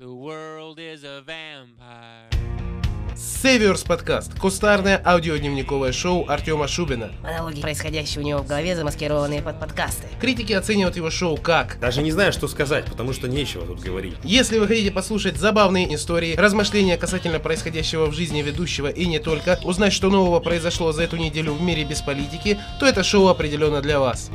The world is a vampire. Северс подкаст. Кустарное аудиодневниковое шоу Артема Шубина. Монологи, происходящие у него в голове, замаскированные под подкасты. Критики оценивают его шоу как Даже не знаю, что сказать, потому что нечего тут говорить. Если вы хотите послушать забавные истории, размышления касательно происходящего в жизни ведущего и не только, узнать, что нового произошло за эту неделю в мире без политики, то это шоу определенно для вас.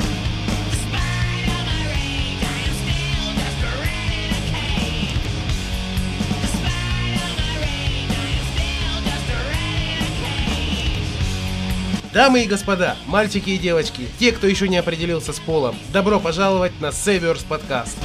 Дамы и господа, мальчики и девочки, те, кто еще не определился с полом, добро пожаловать на Северс подкаст.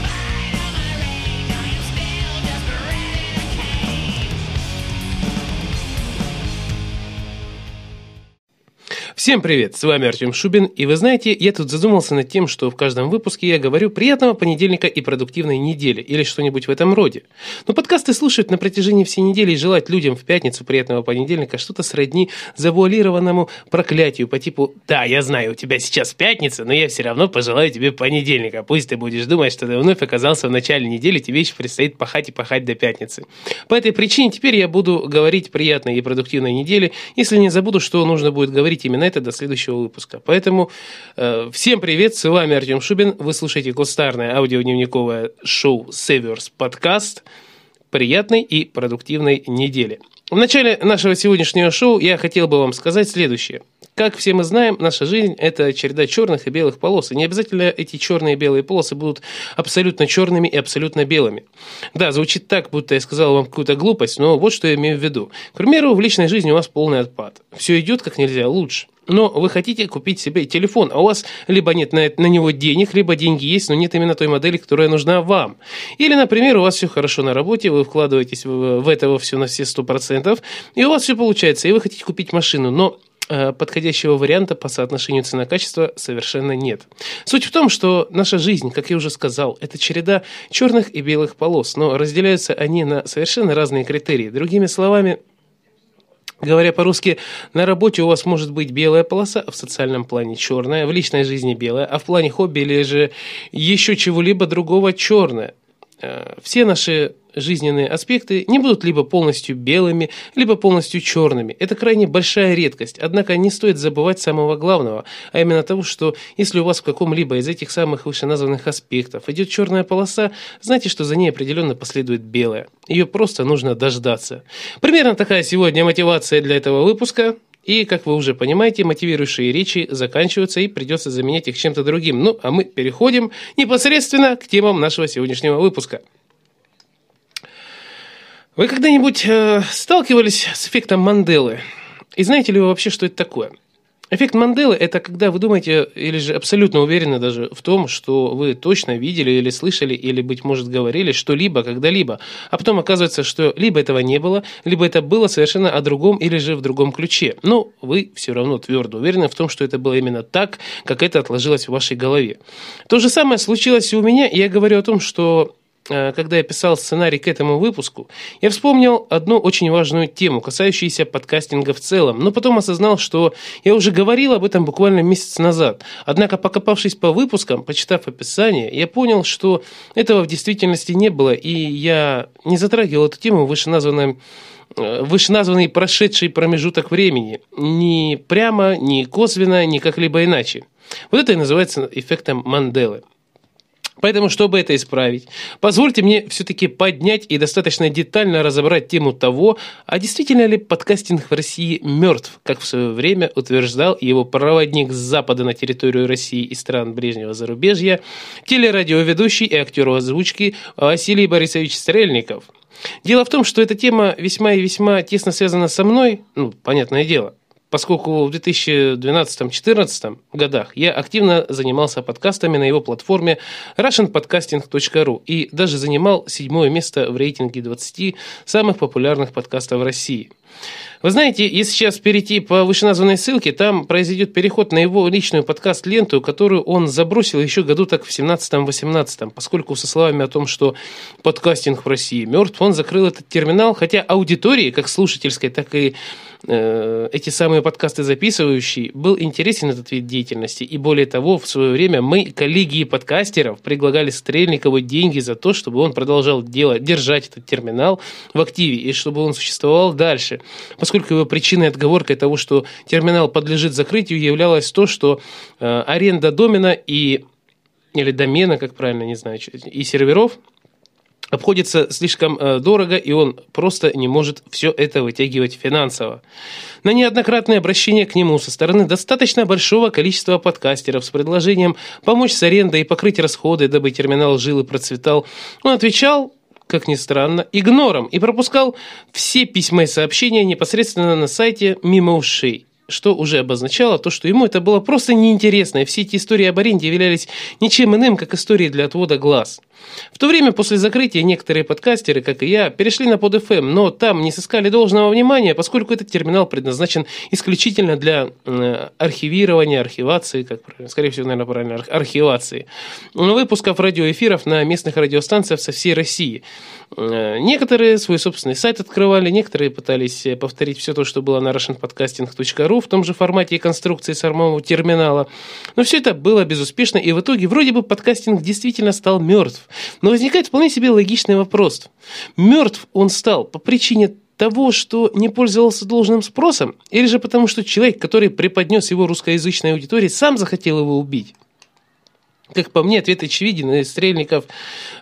Всем привет, с вами Артем Шубин, и вы знаете, я тут задумался над тем, что в каждом выпуске я говорю приятного понедельника и продуктивной недели, или что-нибудь в этом роде. Но подкасты слушают на протяжении всей недели, и желать людям в пятницу приятного понедельника что-то сродни завуалированному проклятию по типу «Да, я знаю, у тебя сейчас пятница, но я все равно пожелаю тебе понедельника, пусть ты будешь думать, что ты вновь оказался в начале недели, тебе еще предстоит пахать и пахать до пятницы». По этой причине теперь я буду говорить приятной и продуктивной недели, если не забуду, что нужно будет говорить именно это до следующего выпуска. Поэтому э, всем привет, с вами Артем Шубин, вы слушаете кустарное аудиодневниковое шоу «Северс Подкаст». Приятной и продуктивной недели. В начале нашего сегодняшнего шоу я хотел бы вам сказать следующее. Как все мы знаем, наша жизнь – это череда черных и белых полос. И не обязательно эти черные и белые полосы будут абсолютно черными и абсолютно белыми. Да, звучит так, будто я сказал вам какую-то глупость, но вот что я имею в виду. К примеру, в личной жизни у вас полный отпад. Все идет как нельзя лучше. Но вы хотите купить себе телефон, а у вас либо нет на, на него денег, либо деньги есть, но нет именно той модели, которая нужна вам. Или, например, у вас все хорошо на работе, вы вкладываетесь в, в это все на все 100%, и у вас все получается, и вы хотите купить машину, но э, подходящего варианта по соотношению цена-качество совершенно нет. Суть в том, что наша жизнь, как я уже сказал, это череда черных и белых полос, но разделяются они на совершенно разные критерии. Другими словами, Говоря по-русски, на работе у вас может быть белая полоса, а в социальном плане черная, в личной жизни белая, а в плане хобби или же еще чего-либо другого черная. Э, все наши жизненные аспекты не будут либо полностью белыми, либо полностью черными. Это крайне большая редкость. Однако не стоит забывать самого главного, а именно того, что если у вас в каком-либо из этих самых вышеназванных аспектов идет черная полоса, знайте, что за ней определенно последует белая. Ее просто нужно дождаться. Примерно такая сегодня мотивация для этого выпуска. И, как вы уже понимаете, мотивирующие речи заканчиваются и придется заменять их чем-то другим. Ну, а мы переходим непосредственно к темам нашего сегодняшнего выпуска. Вы когда-нибудь э, сталкивались с эффектом Манделы? И знаете ли вы вообще, что это такое? Эффект Манделы – это когда вы думаете, или же абсолютно уверены даже в том, что вы точно видели или слышали, или, быть может, говорили что-либо когда-либо, а потом оказывается, что либо этого не было, либо это было совершенно о другом или же в другом ключе. Но вы все равно твердо уверены в том, что это было именно так, как это отложилось в вашей голове. То же самое случилось и у меня, и я говорю о том, что когда я писал сценарий к этому выпуску, я вспомнил одну очень важную тему, касающуюся подкастинга в целом, но потом осознал, что я уже говорил об этом буквально месяц назад. Однако, покопавшись по выпускам, почитав описание, я понял, что этого в действительности не было, и я не затрагивал эту тему в вышеназванном э, вышеназванный прошедший промежуток времени. Ни прямо, ни косвенно, ни как-либо иначе. Вот это и называется эффектом Манделы. Поэтому, чтобы это исправить, позвольте мне все-таки поднять и достаточно детально разобрать тему того, а действительно ли подкастинг в России мертв, как в свое время утверждал его проводник с запада на территорию России и стран ближнего зарубежья, телерадиоведущий и актер озвучки Василий Борисович Стрельников. Дело в том, что эта тема весьма и весьма тесно связана со мной, ну, понятное дело поскольку в 2012-2014 годах я активно занимался подкастами на его платформе russianpodcasting.ru и даже занимал седьмое место в рейтинге 20 самых популярных подкастов России. Вы знаете, если сейчас перейти по вышеназванной ссылке, там произойдет переход на его личную подкаст-ленту, которую он забросил еще году так в 17-18, поскольку со словами о том, что подкастинг в России мертв, он закрыл этот терминал, хотя аудитории, как слушательской, так и э, эти самые подкасты записывающий, был интересен этот вид деятельности. И более того, в свое время мы, коллеги подкастеров, предлагали Стрельникову деньги за то, чтобы он продолжал делать, держать этот терминал в активе и чтобы он существовал дальше. Поскольку его причиной отговоркой того, что терминал подлежит закрытию, являлось то, что э, аренда домена и или домена, как правильно, не знаю, и серверов – обходится слишком э, дорого, и он просто не может все это вытягивать финансово. На неоднократное обращение к нему со стороны достаточно большого количества подкастеров с предложением помочь с арендой и покрыть расходы, дабы терминал жил и процветал, он отвечал как ни странно, игнором и пропускал все письма и сообщения непосредственно на сайте мимо ушей что уже обозначало то, что ему это было просто неинтересно, и все эти истории об аренде являлись ничем иным, как истории для отвода глаз. В то время после закрытия некоторые подкастеры, как и я, перешли на PodFM, но там не сыскали должного внимания, поскольку этот терминал предназначен исключительно для э, архивирования, архивации, как скорее всего, наверное, правильно, архивации, выпусков радиоэфиров на местных радиостанциях со всей России. Э, некоторые свой собственный сайт открывали, некоторые пытались э, повторить все то, что было на russianpodcasting.ru в том же формате и конструкции самого терминала. Но все это было безуспешно, и в итоге вроде бы подкастинг действительно стал мертв. Но возникает вполне себе логичный вопрос. Мертв он стал по причине того, что не пользовался должным спросом, или же потому, что человек, который преподнес его русскоязычной аудитории, сам захотел его убить? Как по мне, ответ очевиден, и Стрельников,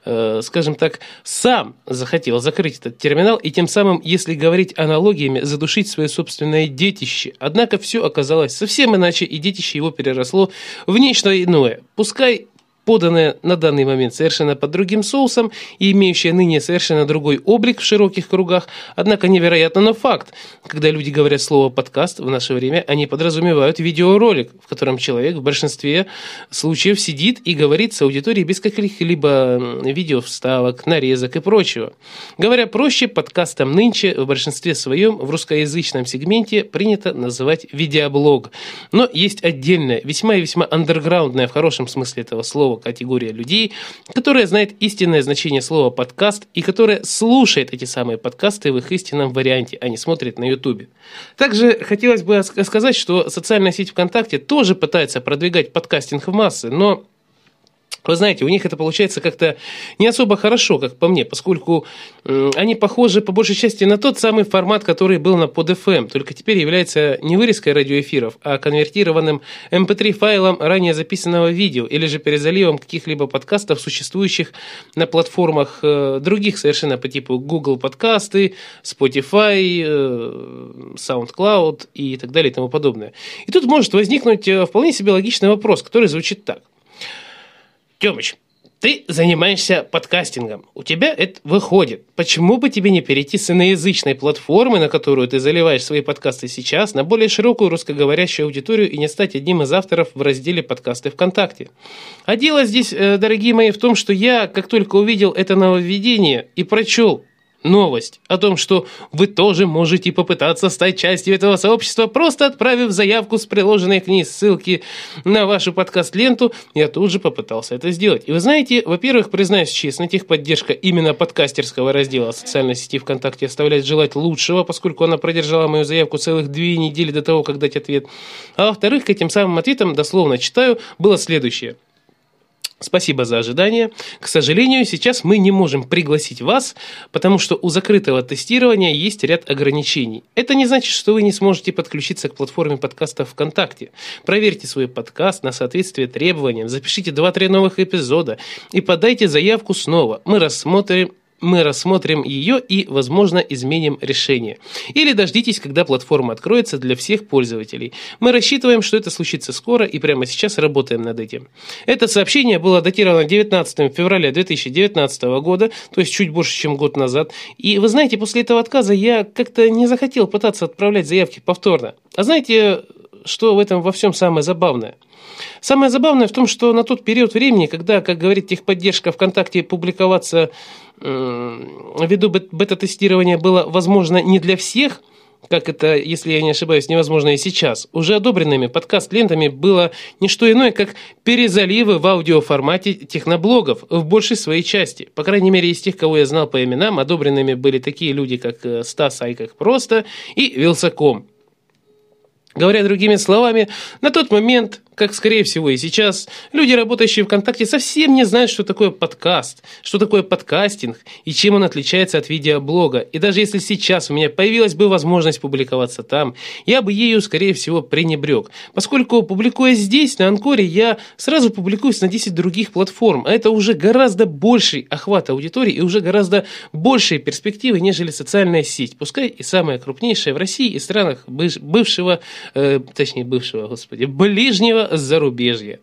э, скажем так, сам захотел закрыть этот терминал и тем самым, если говорить аналогиями, задушить свое собственное детище. Однако все оказалось совсем иначе, и детище его переросло в нечто иное. Пускай поданная на данный момент совершенно под другим соусом и имеющая ныне совершенно другой облик в широких кругах, однако невероятно, но факт. Когда люди говорят слово «подкаст» в наше время, они подразумевают видеоролик, в котором человек в большинстве случаев сидит и говорит с аудиторией без каких-либо видео вставок, нарезок и прочего. Говоря проще, подкастом нынче в большинстве своем в русскоязычном сегменте принято называть видеоблог. Но есть отдельная, весьма и весьма андерграундная в хорошем смысле этого слова категория людей, которая знает истинное значение слова подкаст и которая слушает эти самые подкасты в их истинном варианте, а не смотрит на ютубе. Также хотелось бы сказать, что социальная сеть ВКонтакте тоже пытается продвигать подкастинг в массы, но вы знаете, у них это получается как-то не особо хорошо, как по мне, поскольку они похожи по большей части на тот самый формат, который был на PodFM, только теперь является не вырезкой радиоэфиров, а конвертированным MP3 эм файлом ранее записанного видео или же перезаливом каких-либо подкастов, существующих на платформах э, других совершенно по типу Google подкасты, Spotify, э, SoundCloud и так далее и тому подобное. И тут может возникнуть э, вполне себе логичный вопрос, который звучит так – Тёмыч, ты занимаешься подкастингом, у тебя это выходит. Почему бы тебе не перейти с иноязычной платформы, на которую ты заливаешь свои подкасты сейчас, на более широкую русскоговорящую аудиторию и не стать одним из авторов в разделе «Подкасты ВКонтакте»? А дело здесь, э, дорогие мои, в том, что я, как только увидел это нововведение и прочел новость о том, что вы тоже можете попытаться стать частью этого сообщества, просто отправив заявку с приложенной к ней ссылки на вашу подкаст-ленту, я тут же попытался это сделать. И вы знаете, во-первых, признаюсь честно, техподдержка именно подкастерского раздела социальной сети ВКонтакте оставляет желать лучшего, поскольку она продержала мою заявку целых две недели до того, как дать ответ. А во-вторых, к этим самым ответам, дословно читаю, было следующее – Спасибо за ожидание. К сожалению, сейчас мы не можем пригласить вас, потому что у закрытого тестирования есть ряд ограничений. Это не значит, что вы не сможете подключиться к платформе подкаста ВКонтакте. Проверьте свой подкаст на соответствие требованиям, запишите 2-3 новых эпизода и подайте заявку снова. Мы рассмотрим мы рассмотрим ее и, возможно, изменим решение. Или дождитесь, когда платформа откроется для всех пользователей. Мы рассчитываем, что это случится скоро и прямо сейчас работаем над этим. Это сообщение было датировано 19 февраля 2019 года, то есть чуть больше, чем год назад. И вы знаете, после этого отказа я как-то не захотел пытаться отправлять заявки повторно. А знаете, что в этом во всем самое забавное? Самое забавное в том, что на тот период времени, когда, как говорит техподдержка ВКонтакте, публиковаться ввиду бета-тестирования было возможно не для всех, как это, если я не ошибаюсь, невозможно и сейчас, уже одобренными подкаст-лентами было не что иное, как перезаливы в аудиоформате техноблогов в большей своей части. По крайней мере, из тех, кого я знал по именам, одобренными были такие люди, как э, Стас Айках Просто и Вилсаком. Говоря другими словами, на тот момент, как скорее всего и сейчас, люди, работающие ВКонтакте, совсем не знают, что такое подкаст, что такое подкастинг и чем он отличается от видеоблога. И даже если сейчас у меня появилась бы возможность публиковаться там, я бы ею, скорее всего, пренебрег. Поскольку, публикуя здесь, на Анкоре, я сразу публикуюсь на 10 других платформ, а это уже гораздо больший охват аудитории и уже гораздо большие перспективы, нежели социальная сеть, пускай и самая крупнейшая в России и странах бывшего э, точнее бывшего, господи, ближнего зарубежья.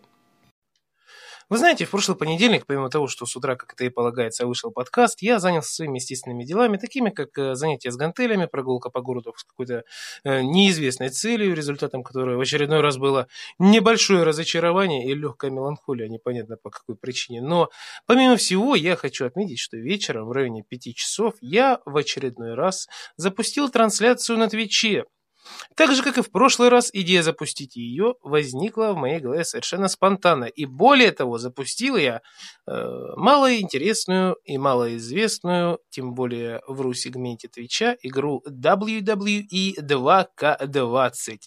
Вы знаете, в прошлый понедельник, помимо того, что с утра, как это и полагается, вышел подкаст, я занялся своими естественными делами, такими как э, занятия с гантелями, прогулка по городу с какой-то э, неизвестной целью, результатом которой в очередной раз было небольшое разочарование и легкая меланхолия, непонятно по какой причине. Но, помимо всего, я хочу отметить, что вечером в районе 5 часов я в очередной раз запустил трансляцию на Твиче, так же, как и в прошлый раз, идея запустить ее возникла в моей голове совершенно спонтанно. И более того, запустил я э, малоинтересную и малоизвестную, тем более в ру-сегменте Твича, игру WWE 2K20.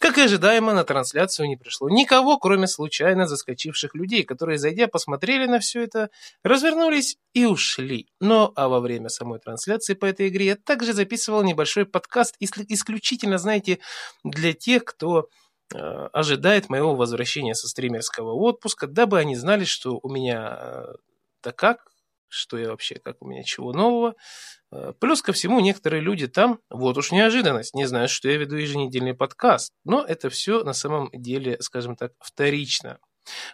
Как и ожидаемо, на трансляцию не пришло никого, кроме случайно заскочивших людей, которые, зайдя, посмотрели на все это, развернулись и ушли. Но а во время самой трансляции по этой игре я также записывал небольшой подкаст исключительно, знаете, для тех, кто э, ожидает моего возвращения со стримерского отпуска, дабы они знали, что у меня э, да как, что я вообще, как у меня чего нового. Э, плюс ко всему, некоторые люди там, вот уж неожиданность, не знают, что я веду еженедельный подкаст. Но это все на самом деле, скажем так, вторично.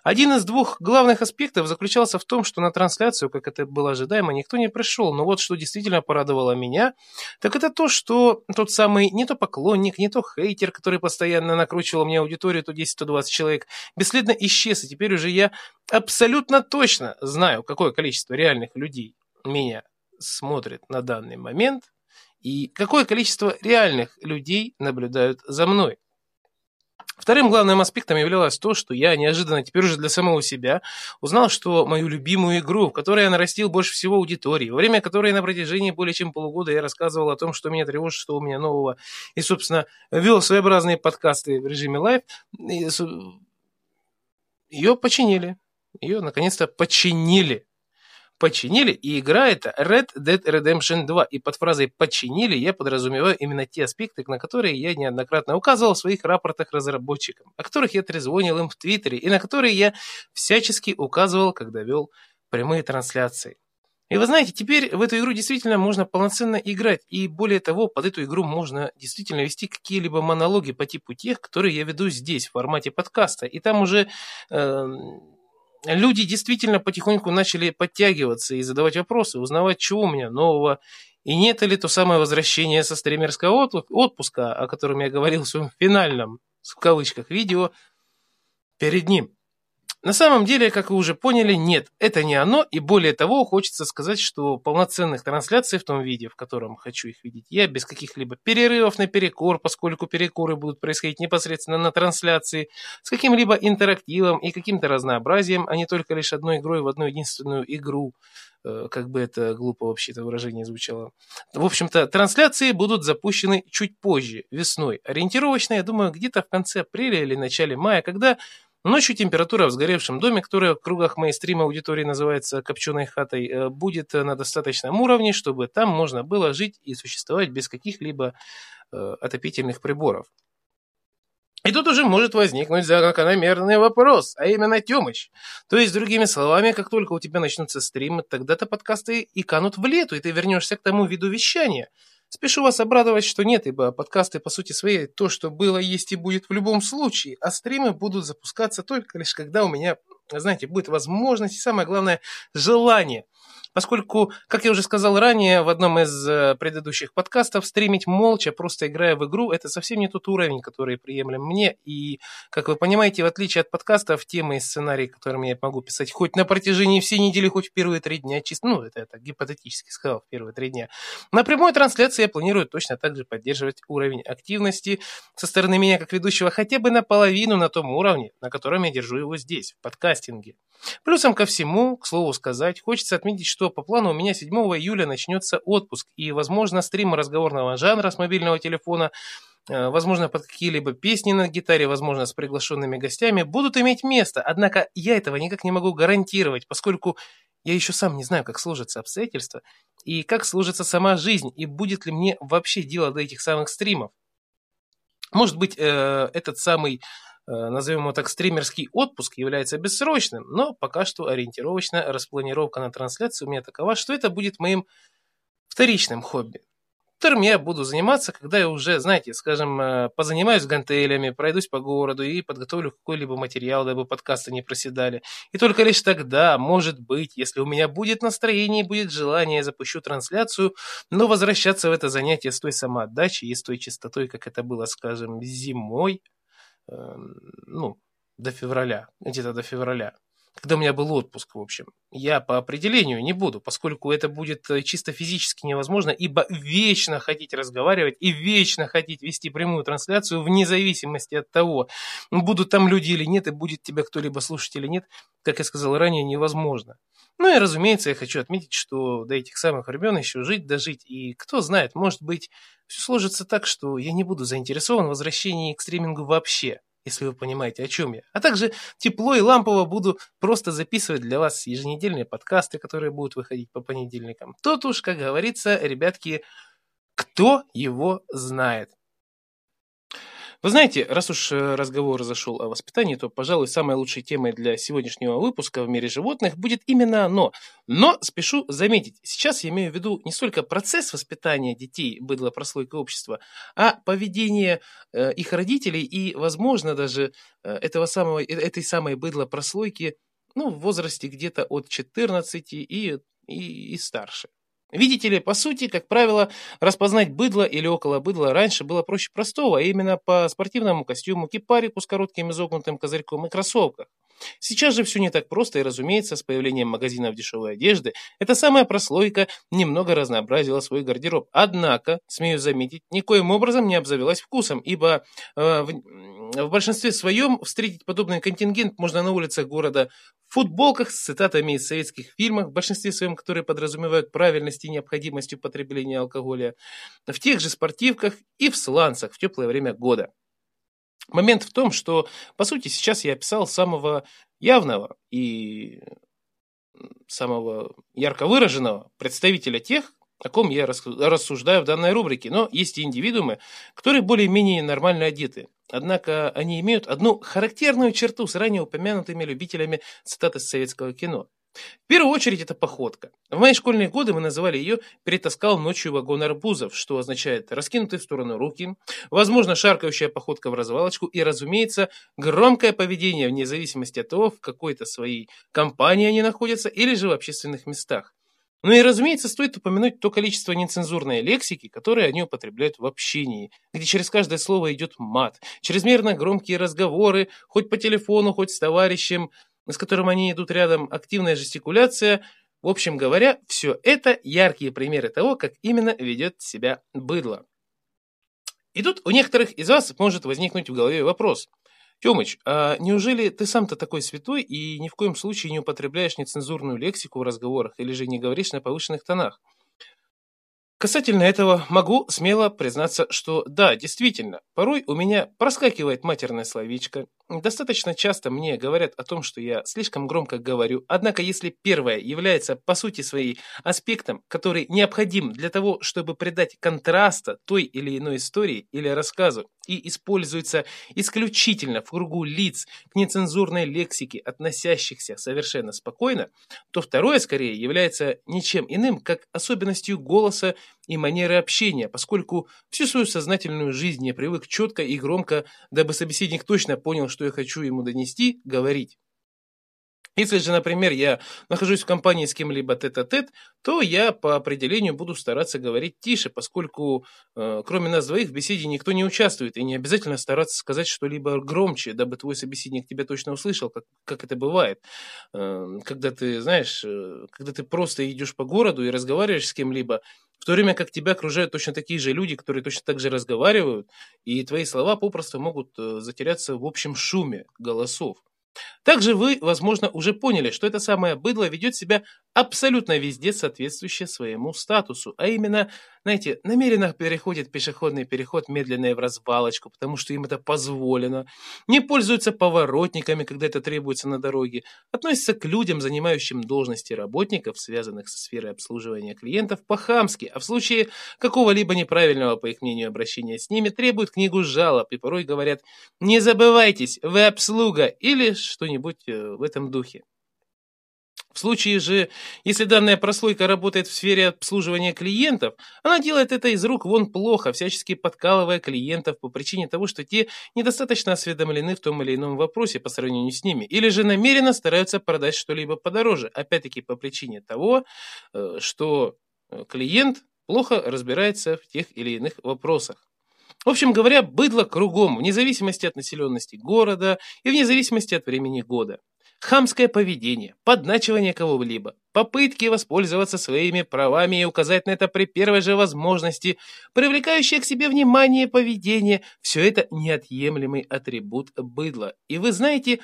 Один из двух главных аспектов заключался в том, что на трансляцию, как это было ожидаемо, никто не пришел. Но вот что действительно порадовало меня, так это то, что тот самый не то поклонник, не то хейтер, который постоянно накручивал мне аудиторию, то 10, то 20 человек, бесследно исчез. И теперь уже я абсолютно точно знаю, какое количество реальных людей меня смотрит на данный момент и какое количество реальных людей наблюдают за мной. Вторым главным аспектом являлось то, что я неожиданно теперь уже для самого себя узнал, что мою любимую игру, в которой я нарастил больше всего аудитории, во время которой на протяжении более чем полугода я рассказывал о том, что меня тревожит, что у меня нового, и, собственно, вел своеобразные подкасты в режиме live, ее починили. Ее, наконец-то, починили починили, и игра это Red Dead Redemption 2. И под фразой «починили» я подразумеваю именно те аспекты, на которые я неоднократно указывал в своих рапортах разработчикам, о которых я трезвонил им в Твиттере, и на которые я всячески указывал, когда вел прямые трансляции. И вы знаете, теперь в эту игру действительно можно полноценно играть, и более того, под эту игру можно действительно вести какие-либо монологи по типу тех, которые я веду здесь, в формате подкаста, и там уже... Э, люди действительно потихоньку начали подтягиваться и задавать вопросы, узнавать, чего у меня нового, и нет ли то самое возвращение со стримерского отпуска, о котором я говорил в своем финальном, в кавычках, видео, перед ним. На самом деле, как вы уже поняли, нет, это не оно, и более того, хочется сказать, что полноценных трансляций в том виде, в котором хочу их видеть, я без каких-либо перерывов на перекор, поскольку перекоры будут происходить непосредственно на трансляции, с каким-либо интерактивом и каким-то разнообразием, а не только лишь одной игрой в одну единственную игру, э, как бы это глупо вообще это выражение звучало. В общем-то, трансляции будут запущены чуть позже, весной. Ориентировочно, я думаю, где-то в конце апреля или начале мая, когда Ночью температура в сгоревшем доме, которая в кругах моей стрима аудитории называется копченой хатой, э, будет на достаточном уровне, чтобы там можно было жить и существовать без каких-либо э, отопительных приборов. И тут уже может возникнуть закономерный вопрос, а именно Тёмыч. То есть, другими словами, как только у тебя начнутся стримы, тогда-то подкасты и канут в лету, и ты вернешься к тому виду вещания – Спешу вас обрадовать, что нет, ибо подкасты по сути своей то, что было, есть и будет в любом случае, а стримы будут запускаться только лишь когда у меня, знаете, будет возможность и самое главное желание – Поскольку, как я уже сказал ранее в одном из э, предыдущих подкастов, стримить молча, просто играя в игру, это совсем не тот уровень, который приемлем мне. И, как вы понимаете, в отличие от подкастов, темы и сценарии, которыми я могу писать хоть на протяжении всей недели, хоть в первые три дня, чисто, ну, это, это гипотетически сказал, в первые три дня, на прямой трансляции я планирую точно так же поддерживать уровень активности со стороны меня как ведущего хотя бы наполовину на том уровне, на котором я держу его здесь, в подкастинге. Плюсом ко всему, к слову сказать, хочется отметить, что по плану у меня 7 июля начнется отпуск, и, возможно, стрим разговорного жанра с мобильного телефона э, возможно, под какие-либо песни на гитаре, возможно, с приглашенными гостями, будут иметь место. Однако я этого никак не могу гарантировать, поскольку я еще сам не знаю, как сложатся обстоятельства и как сложится сама жизнь, и будет ли мне вообще дело до этих самых стримов. Может быть, э, этот самый, назовем его так, стримерский отпуск является бессрочным, но пока что ориентировочная распланировка на трансляцию у меня такова, что это будет моим вторичным хобби которым я буду заниматься, когда я уже, знаете, скажем, э, позанимаюсь гантелями, пройдусь по городу и подготовлю какой-либо материал, дабы подкасты не проседали. И только лишь тогда, может быть, если у меня будет настроение и будет желание, я запущу трансляцию, но возвращаться в это занятие с той самоотдачей и с той чистотой, как это было, скажем, зимой, э, ну, до февраля, где-то до февраля когда у меня был отпуск, в общем. Я по определению не буду, поскольку это будет э, чисто физически невозможно, ибо вечно хотеть разговаривать и вечно хотеть вести прямую трансляцию вне зависимости от того, будут там люди или нет, и будет тебя кто-либо слушать или нет, как я сказал ранее, невозможно. Ну и, разумеется, я хочу отметить, что до этих самых времен еще жить, дожить, и кто знает, может быть, все сложится так, что я не буду заинтересован в возвращении к стримингу вообще если вы понимаете, о чем я. А также тепло и лампово буду просто записывать для вас еженедельные подкасты, которые будут выходить по понедельникам. Тут уж, как говорится, ребятки, кто его знает. Вы знаете, раз уж э, разговор зашел о воспитании, то, пожалуй, самой лучшей темой для сегодняшнего выпуска в мире животных будет именно оно. Но спешу заметить, сейчас я имею в виду не столько процесс воспитания детей быдло прослойка общества, а поведение э, их родителей и, возможно, даже э, этого самого, этой самой быдло прослойки ну, в возрасте где-то от 14 и, и, и старше. Видите ли, по сути, как правило, распознать быдло или около быдла раньше было проще простого, а именно по спортивному костюму, кипарику с коротким изогнутым козырьком и кроссовках. Сейчас же все не так просто, и, разумеется, с появлением магазинов дешевой одежды эта самая прослойка немного разнообразила свой гардероб. Однако, смею заметить, никоим образом не обзавелась вкусом, ибо э, в, в большинстве своем встретить подобный контингент можно на улицах города в футболках с цитатами из советских фильмов, в большинстве своем, которые подразумевают правильность и необходимость употребления алкоголя, в тех же спортивках и в сланцах в теплое время года. Момент в том, что, по сути, сейчас я описал самого явного и самого ярко выраженного представителя тех, о ком я рассуждаю в данной рубрике. Но есть и индивидуумы, которые более-менее нормально одеты. Однако они имеют одну характерную черту с ранее упомянутыми любителями цитат из советского кино. В первую очередь это походка. В мои школьные годы мы называли ее «перетаскал ночью вагон арбузов», что означает раскинутые в сторону руки, возможно, шаркающая походка в развалочку и, разумеется, громкое поведение вне зависимости от того, в какой-то своей компании они находятся или же в общественных местах. Ну и, разумеется, стоит упомянуть то количество нецензурной лексики, которое они употребляют в общении, где через каждое слово идет мат, чрезмерно громкие разговоры, хоть по телефону, хоть с товарищем, с которым они идут рядом, активная жестикуляция. В общем говоря, все это яркие примеры того, как именно ведет себя быдло. И тут у некоторых из вас может возникнуть в голове вопрос. Тёмыч, а неужели ты сам-то такой святой и ни в коем случае не употребляешь нецензурную лексику в разговорах или же не говоришь на повышенных тонах? Касательно этого могу смело признаться, что да, действительно, порой у меня проскакивает матерное словечко. Достаточно часто мне говорят о том, что я слишком громко говорю, однако если первое является по сути своей аспектом, который необходим для того, чтобы придать контраста той или иной истории или рассказу, и используется исключительно в кругу лиц к нецензурной лексике, относящихся совершенно спокойно, то второе скорее является ничем иным, как особенностью голоса и манеры общения, поскольку всю свою сознательную жизнь я привык четко и громко, дабы собеседник точно понял, что я хочу ему донести, говорить. Если же, например, я нахожусь в компании с кем-либо тет-а-тет, то я по определению буду стараться говорить тише, поскольку э, кроме нас двоих в беседе никто не участвует, и не обязательно стараться сказать что-либо громче, дабы твой собеседник тебя точно услышал, как, как это бывает. Э, когда ты, знаешь, э, когда ты просто идешь по городу и разговариваешь с кем-либо, в то время как тебя окружают точно такие же люди, которые точно так же разговаривают, и твои слова попросту могут э, затеряться в общем шуме голосов. Также вы, возможно, уже поняли, что это самое быдло ведет себя абсолютно везде соответствующее своему статусу, а именно, знаете, намеренно переходит пешеходный переход медленно и в развалочку, потому что им это позволено, не пользуются поворотниками, когда это требуется на дороге, относятся к людям, занимающим должности работников, связанных со сферой обслуживания клиентов, по-хамски, а в случае какого-либо неправильного, по их мнению, обращения с ними, требуют книгу жалоб и порой говорят «Не забывайтесь, вы обслуга» или что-нибудь э, в этом духе. В случае же, если данная прослойка работает в сфере обслуживания клиентов, она делает это из рук вон плохо, всячески подкалывая клиентов по причине того, что те недостаточно осведомлены в том или ином вопросе по сравнению с ними, или же намеренно стараются продать что-либо подороже, опять-таки по причине того, э, что э, клиент плохо разбирается в тех или иных вопросах. В общем говоря, быдло кругом, вне зависимости от населенности города и вне зависимости от времени года хамское поведение, подначивание кого-либо, попытки воспользоваться своими правами и указать на это при первой же возможности, привлекающее к себе внимание поведение – все это неотъемлемый атрибут быдла. И вы знаете,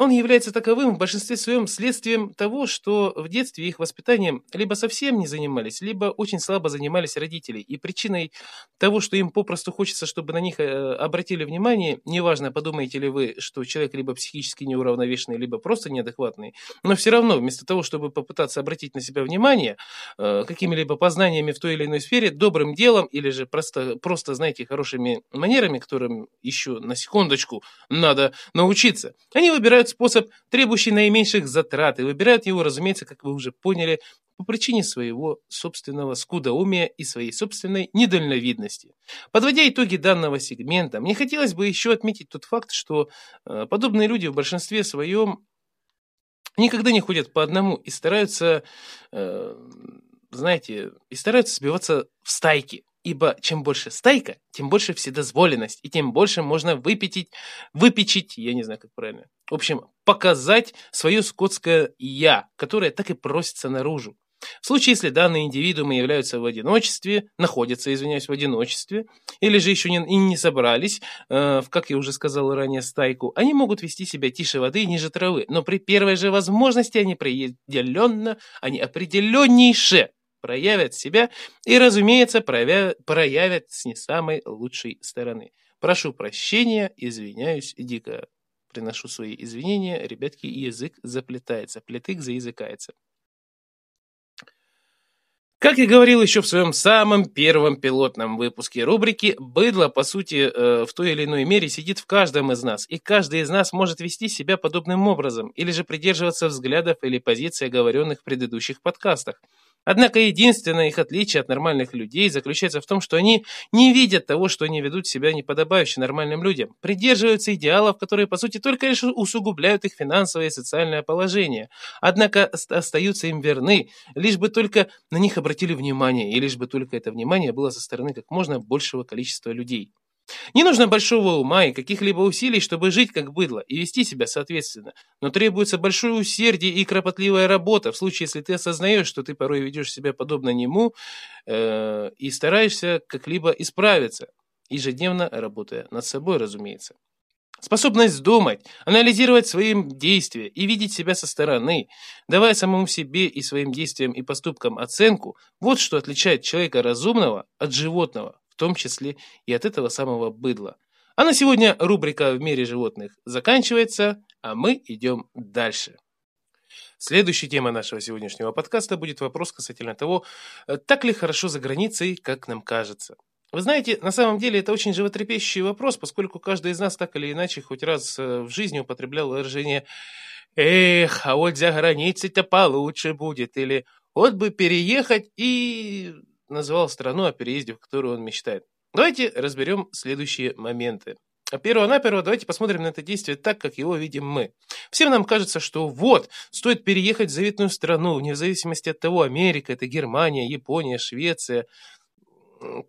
он является таковым в большинстве своем следствием того, что в детстве их воспитанием либо совсем не занимались, либо очень слабо занимались родители. И причиной того, что им попросту хочется, чтобы на них э, обратили внимание, неважно, подумаете ли вы, что человек либо психически неуравновешенный, либо просто неадекватный, но все равно вместо того, чтобы попытаться обратить на себя внимание э, какими-либо познаниями в той или иной сфере, добрым делом или же просто, просто знаете, хорошими манерами, которым еще на секундочку надо научиться, они выбирают способ, требующий наименьших затрат, и выбирают его, разумеется, как вы уже поняли, по причине своего собственного скудоумия и своей собственной недальновидности. Подводя итоги данного сегмента, мне хотелось бы еще отметить тот факт, что э, подобные люди в большинстве своем никогда не ходят по одному и стараются, э, знаете, и стараются сбиваться в стайки. Ибо чем больше стайка, тем больше вседозволенность, и тем больше можно выпятить, выпечить, я не знаю, как правильно. В общем, показать свое скотское «я», которое так и просится наружу. В случае, если данные индивидуумы являются в одиночестве, находятся, извиняюсь, в одиночестве, или же еще не, и не собрались, э, как я уже сказал ранее, стайку, они могут вести себя тише воды и ниже травы, но при первой же возможности они определенно, они определеннейше проявят себя и, разумеется, проявят, с не самой лучшей стороны. Прошу прощения, извиняюсь дико. Приношу свои извинения, ребятки, язык заплетается, плетык заязыкается. Как я говорил еще в своем самом первом пилотном выпуске рубрики, быдло, по сути, э, в той или иной мере сидит в каждом из нас, и каждый из нас может вести себя подобным образом, или же придерживаться взглядов или позиций, оговоренных в предыдущих подкастах. Однако единственное их отличие от нормальных людей заключается в том, что они не видят того, что они ведут себя неподобающе нормальным людям, придерживаются идеалов, которые, по сути, только лишь усугубляют их финансовое и социальное положение, однако остаются им верны, лишь бы только на них обратили внимание, и лишь бы только это внимание было со стороны как можно большего количества людей. Не нужно большого ума и каких-либо усилий, чтобы жить как быдло и вести себя соответственно, но требуется большое усердие и кропотливая работа в случае, если ты осознаешь, что ты порой ведешь себя подобно нему э, и стараешься как-либо исправиться, ежедневно работая над собой, разумеется. Способность думать, анализировать свои действия и видеть себя со стороны, давая самому себе и своим действиям и поступкам оценку, вот что отличает человека разумного от животного, том числе и от этого самого быдла. А на сегодня рубрика «В мире животных» заканчивается, а мы идем дальше. Следующая тема нашего сегодняшнего подкаста будет вопрос касательно того, э, так ли хорошо за границей, как нам кажется. Вы знаете, на самом деле это очень животрепещущий вопрос, поскольку каждый из нас так или иначе хоть раз э, в жизни употреблял выражение «Эх, а вот за границей-то получше будет» или «Вот бы переехать и называл страну, о переезде в которую он мечтает. Давайте разберем следующие моменты. Перво-наперво давайте посмотрим на это действие так, как его видим мы. Всем нам кажется, что вот, стоит переехать в заветную страну, вне зависимости от того, Америка, это Германия, Япония, Швеция,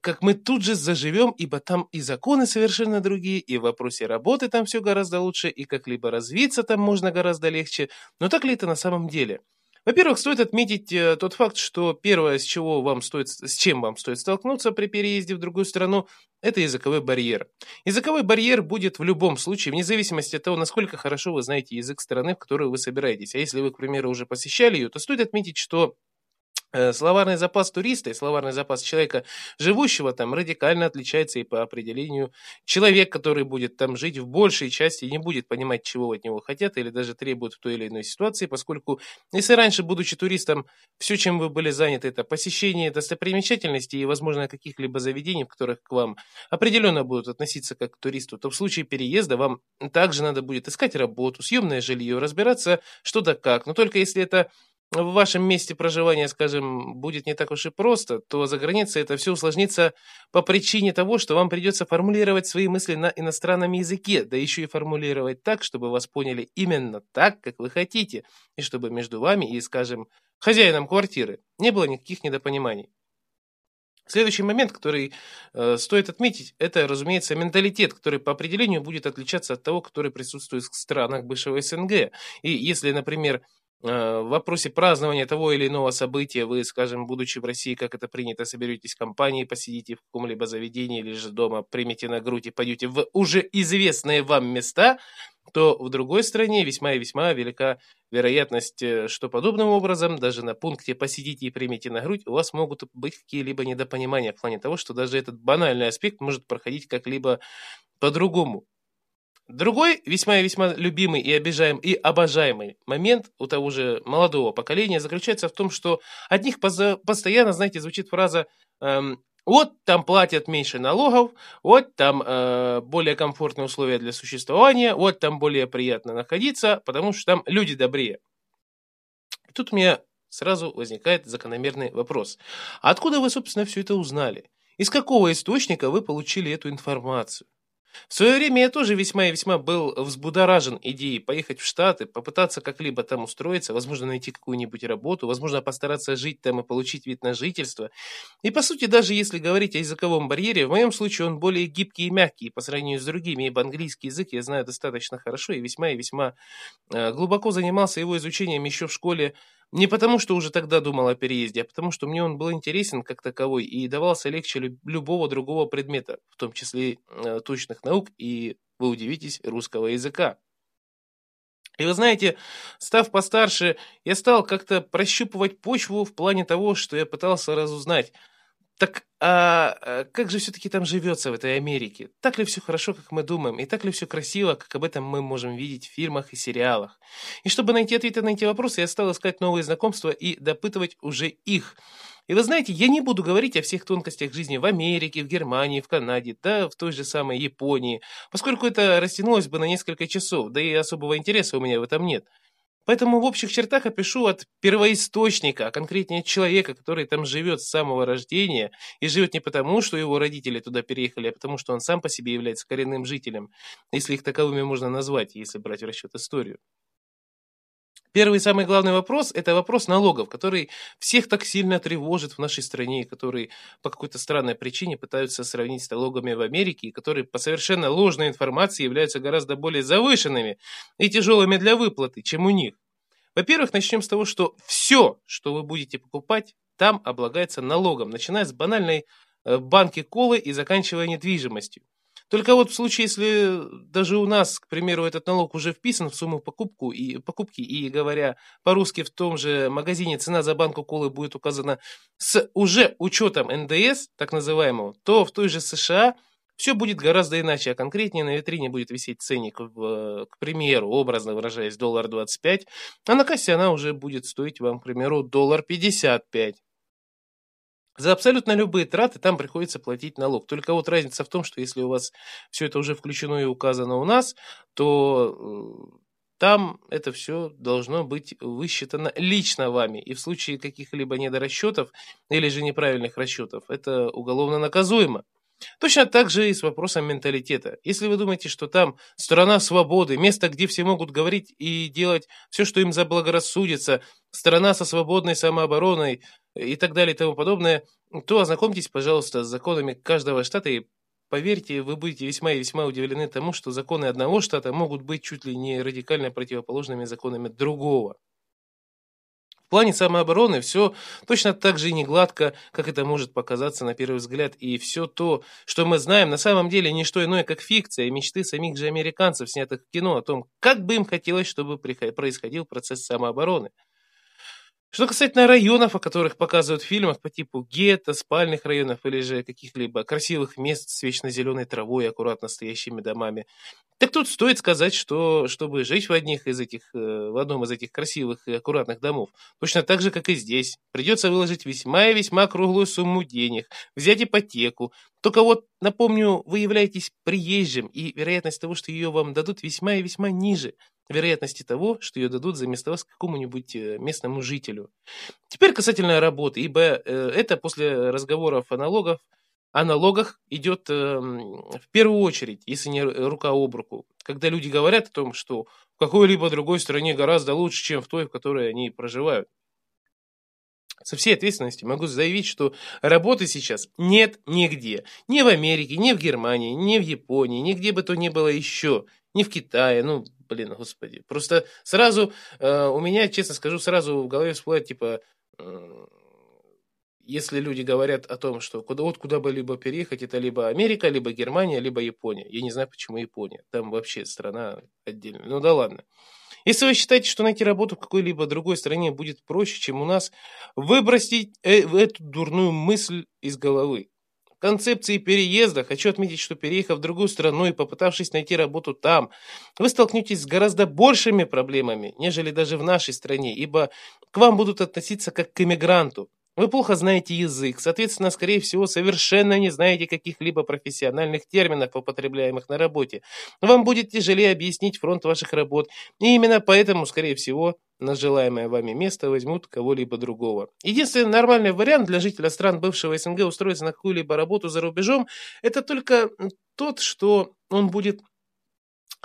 как мы тут же заживем, ибо там и законы совершенно другие, и в вопросе работы там все гораздо лучше, и как-либо развиться там можно гораздо легче. Но так ли это на самом деле? Во-первых, стоит отметить э, тот факт, что первое, с чего вам стоит, с чем вам стоит столкнуться при переезде в другую страну, это языковой барьер. Языковой барьер будет в любом случае, вне зависимости от того, насколько хорошо вы знаете язык страны, в которую вы собираетесь. А если вы, к примеру, уже посещали ее, то стоит отметить, что словарный запас туриста и словарный запас человека, живущего там, радикально отличается и по определению. Человек, который будет там жить в большей части, не будет понимать, чего от него хотят или даже требуют в той или иной ситуации, поскольку если раньше, будучи туристом, все, чем вы были заняты, это посещение достопримечательностей и, возможно, каких-либо заведений, в которых к вам определенно будут относиться как к туристу, то в случае переезда вам также надо будет искать работу, съемное жилье, разбираться что да как. Но только если это в вашем месте проживания, скажем, будет не так уж и просто, то за границей это все усложнится по причине того, что вам придется формулировать свои мысли на иностранном языке, да еще и формулировать так, чтобы вас поняли именно так, как вы хотите, и чтобы между вами и, скажем, хозяином квартиры не было никаких недопониманий. Следующий момент, который э, стоит отметить, это, разумеется, менталитет, который по определению будет отличаться от того, который присутствует в странах бывшего СНГ. И если, например, в вопросе празднования того или иного события вы, скажем, будучи в России, как это принято, соберетесь в компании, посидите в каком-либо заведении или же дома, примете на грудь и пойдете в уже известные вам места, то в другой стране весьма и весьма велика вероятность, э, что подобным образом, даже на пункте «посидите и примите на грудь» у вас могут быть какие-либо недопонимания в плане того, что даже этот банальный аспект может проходить как-либо по-другому. Другой весьма и весьма любимый и обижаем и обожаемый момент у того же молодого поколения заключается в том, что от них постоянно, знаете, звучит фраза эм, вот там платят меньше налогов, вот там э, более комфортные условия для существования, вот там более приятно находиться, потому что там люди добрее. И тут у меня сразу возникает закономерный вопрос. Откуда вы, собственно, все это узнали? Из какого источника вы получили эту информацию? В свое время я тоже весьма и весьма был взбудоражен идеей поехать в Штаты, попытаться как-либо там устроиться, возможно, найти какую-нибудь работу, возможно, постараться жить там и получить вид на жительство. И, по сути, даже если говорить о языковом барьере, в моем случае он более гибкий и мягкий по сравнению с другими, ибо английский язык я знаю достаточно хорошо и весьма и весьма э, глубоко занимался его изучением еще в школе не потому, что уже тогда думал о переезде, а потому, что мне он был интересен как таковой и давался легче любого другого предмета, в том числе э, точных наук и, вы удивитесь, русского языка. И вы знаете, став постарше, я стал как-то прощупывать почву в плане того, что я пытался разузнать, так а, а как же все-таки там живется в этой Америке? Так ли все хорошо, как мы думаем? И так ли все красиво, как об этом мы можем видеть в фильмах и сериалах? И чтобы найти ответы на эти вопросы, я стал искать новые знакомства и допытывать уже их. И вы знаете, я не буду говорить о всех тонкостях жизни в Америке, в Германии, в Канаде, да в той же самой Японии, поскольку это растянулось бы на несколько часов, да и особого интереса у меня в этом нет. Поэтому в общих чертах опишу от первоисточника, а конкретнее человека, который там живет с самого рождения, и живет не потому, что его родители туда переехали, а потому, что он сам по себе является коренным жителем, если их таковыми можно назвать, если брать в расчет историю. Первый самый главный вопрос – это вопрос налогов, который всех так сильно тревожит в нашей стране, и который по какой-то странной причине пытаются сравнить с налогами в Америке, и которые по совершенно ложной информации являются гораздо более завышенными и тяжелыми для выплаты, чем у них. Во-первых, начнем с того, что все, что вы будете покупать, там облагается налогом, начиная с банальной э, банки колы и заканчивая недвижимостью. Только вот в случае, если даже у нас, к примеру, этот налог уже вписан в сумму покупку и, покупки, и говоря по-русски в том же магазине цена за банку колы будет указана с уже учетом НДС, так называемого, то в той же США все будет гораздо иначе, а конкретнее на витрине будет висеть ценник, в, к примеру, образно выражаясь, доллар 25, а на кассе она уже будет стоить вам, к примеру, доллар 55. За абсолютно любые траты там приходится платить налог. Только вот разница в том, что если у вас все это уже включено и указано у нас, то э, там это все должно быть высчитано лично вами. И в случае каких-либо недорасчетов или же неправильных расчетов, это уголовно наказуемо. Точно так же и с вопросом менталитета. Если вы думаете, что там страна свободы, место, где все могут говорить и делать все, что им заблагорассудится, страна со свободной самообороной и так далее и тому подобное, то ознакомьтесь, пожалуйста, с законами каждого штата и поверьте, вы будете весьма и весьма удивлены тому, что законы одного штата могут быть чуть ли не радикально противоположными законами другого плане самообороны все точно так же и не гладко, как это может показаться на первый взгляд, и все то, что мы знаем, на самом деле не что иное, как фикция и мечты самих же американцев, снятых в кино, о том, как бы им хотелось, чтобы происходил процесс самообороны. Что касательно районов, о которых показывают в фильмах по типу гетто, спальных районов или же каких-либо красивых мест с вечно зеленой травой и аккуратно стоящими домами, так тут стоит сказать, что чтобы жить в одних из этих, э, в одном из этих красивых и аккуратных домов, точно так же, как и здесь, придется выложить весьма и весьма круглую сумму денег, взять ипотеку. Только вот, напомню, вы являетесь приезжим, и вероятность того, что ее вам дадут, весьма и весьма ниже вероятности того, что ее дадут за место вас какому-нибудь э, местному жителю. Теперь касательно работы, ибо э, это после разговоров о налогах, о налогах идет эм, в первую очередь, если не рука об руку, когда люди говорят о том, что в какой-либо другой стране гораздо лучше, чем в той, в которой они проживают. Со всей ответственностью могу заявить, что работы сейчас нет нигде. Ни в Америке, ни в Германии, ни в Японии, нигде бы то ни было еще. Ни в Китае, ну, блин, господи. Просто сразу, э, у меня, честно скажу, сразу в голове всплывает, типа, э, если люди говорят о том, что куда, вот куда бы либо переехать, это либо Америка, либо Германия, либо Япония. Я не знаю, почему Япония. Там вообще страна отдельная. Ну да ладно. Если вы считаете, что найти работу в какой-либо другой стране будет проще, чем у нас, выбросить э, эту дурную мысль из головы концепции переезда хочу отметить, что переехав в другую страну и попытавшись найти работу там, вы столкнетесь с гораздо большими проблемами, нежели даже в нашей стране, ибо к вам будут относиться как к иммигранту. Вы плохо знаете язык, соответственно, скорее всего, совершенно не знаете каких-либо профессиональных терминов, употребляемых на работе. Вам будет тяжелее объяснить фронт ваших работ, и именно поэтому, скорее всего, на желаемое вами место возьмут кого-либо другого. Единственный нормальный вариант для жителя стран бывшего СНГ устроиться на какую-либо работу за рубежом, это только тот, что он будет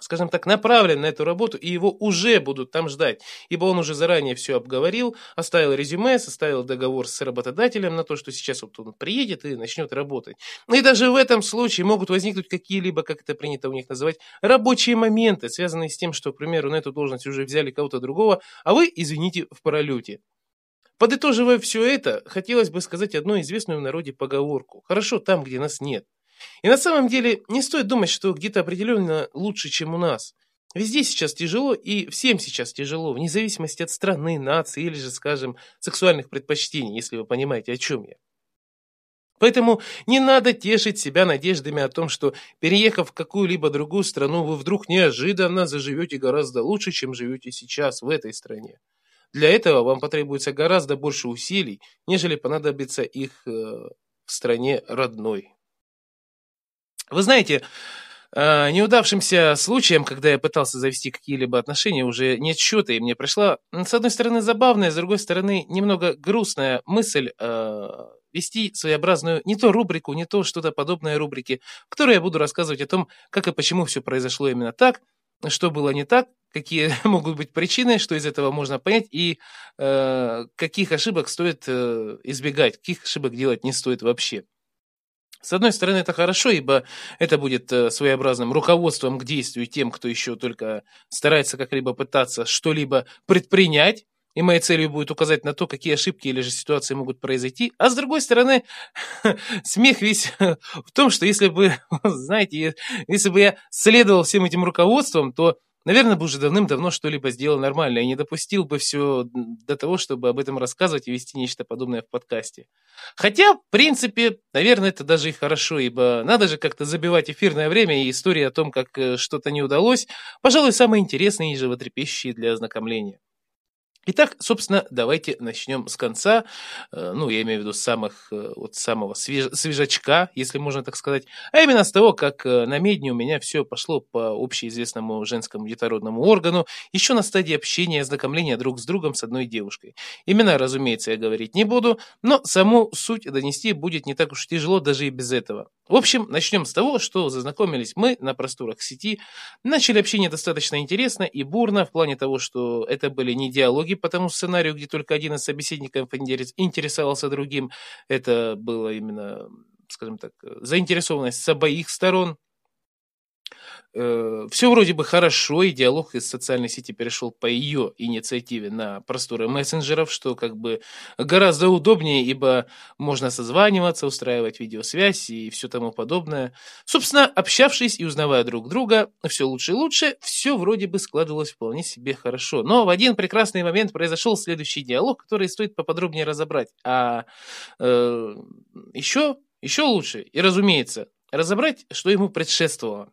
скажем так, направлен на эту работу, и его уже будут там ждать, ибо он уже заранее все обговорил, оставил резюме, составил договор с работодателем на то, что сейчас вот он приедет и начнет работать. И даже в этом случае могут возникнуть какие-либо, как это принято у них называть, рабочие моменты, связанные с тем, что, к примеру, на эту должность уже взяли кого-то другого, а вы, извините, в паралюте. Подытоживая все это, хотелось бы сказать одну известную в народе поговорку. Хорошо там, где нас нет. И на самом деле не стоит думать, что где-то определенно лучше, чем у нас. Везде сейчас тяжело, и всем сейчас тяжело, вне зависимости от страны, нации или же, скажем, сексуальных предпочтений, если вы понимаете, о чем я. Поэтому не надо тешить себя надеждами о том, что, переехав в какую-либо другую страну, вы вдруг неожиданно заживете гораздо лучше, чем живете сейчас в этой стране. Для этого вам потребуется гораздо больше усилий, нежели понадобится их э, в стране родной. Вы знаете, э, неудавшимся случаем, когда я пытался завести какие-либо отношения, уже нет счета, и мне пришла, с одной стороны, забавная, с другой стороны, немного грустная мысль э, вести своеобразную не то рубрику, не то что-то подобное рубрике, в которой я буду рассказывать о том, как и почему все произошло именно так, что было не так, какие могут быть причины, что из этого можно понять, и э, каких ошибок стоит э, избегать, каких ошибок делать не стоит вообще. С одной стороны, это хорошо, ибо это будет э, своеобразным руководством к действию тем, кто еще только старается как-либо пытаться что-либо предпринять, и моей целью будет указать на то, какие ошибки или же ситуации могут произойти. А с другой стороны, смех весь в том, что если бы, знаете, если бы я следовал всем этим руководствам, то Наверное, бы уже давным-давно что-либо сделал нормально и не допустил бы все до того, чтобы об этом рассказывать и вести нечто подобное в подкасте. Хотя, в принципе, наверное, это даже и хорошо, ибо надо же как-то забивать эфирное время, и истории о том, как э, что-то не удалось, пожалуй, самые интересные и животрепещущие для ознакомления. Итак, собственно, давайте начнем с конца, э, ну, я имею в виду самых, э, вот самого свеж, свежачка, если можно так сказать, а именно с того, как э, на медне у меня все пошло по общеизвестному женскому детородному органу, еще на стадии общения и ознакомления друг с другом с одной девушкой. Имена, разумеется, я говорить не буду, но саму суть донести будет не так уж тяжело даже и без этого. В общем, начнем с того, что зазнакомились мы на просторах сети, начали общение достаточно интересно и бурно, в плане того, что это были не диалоги по тому сценарию, где только один из собеседников интересовался другим. Это было именно, скажем так, заинтересованность с обоих сторон. Э, все вроде бы хорошо, и диалог из социальной сети перешел по ее инициативе на просторы мессенджеров, что как бы гораздо удобнее, ибо можно созваниваться, устраивать видеосвязь и все тому подобное. Собственно, общавшись и узнавая друг друга, все лучше и лучше, все вроде бы складывалось вполне себе хорошо. Но в один прекрасный момент произошел следующий диалог, который стоит поподробнее разобрать. А э, еще, еще лучше, и разумеется, разобрать, что ему предшествовало.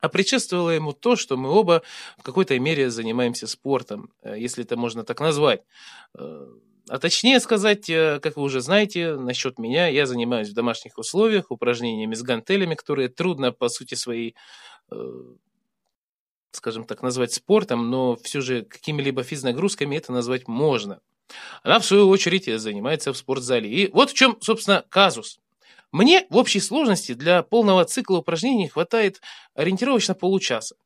А предшествовало ему то, что мы оба в какой-то мере занимаемся спортом, э, если это можно так назвать. Э, а точнее сказать, э, как вы уже знаете, насчет меня, я занимаюсь в домашних условиях упражнениями с гантелями, которые трудно по сути своей, скажем так, назвать спортом, но все же какими-либо физнагрузками это назвать можно. Она, в свою очередь, занимается в спортзале. И вот в чем, собственно, казус. Мне в общей сложности для полного цикла упражнений хватает ориентировочно получаса.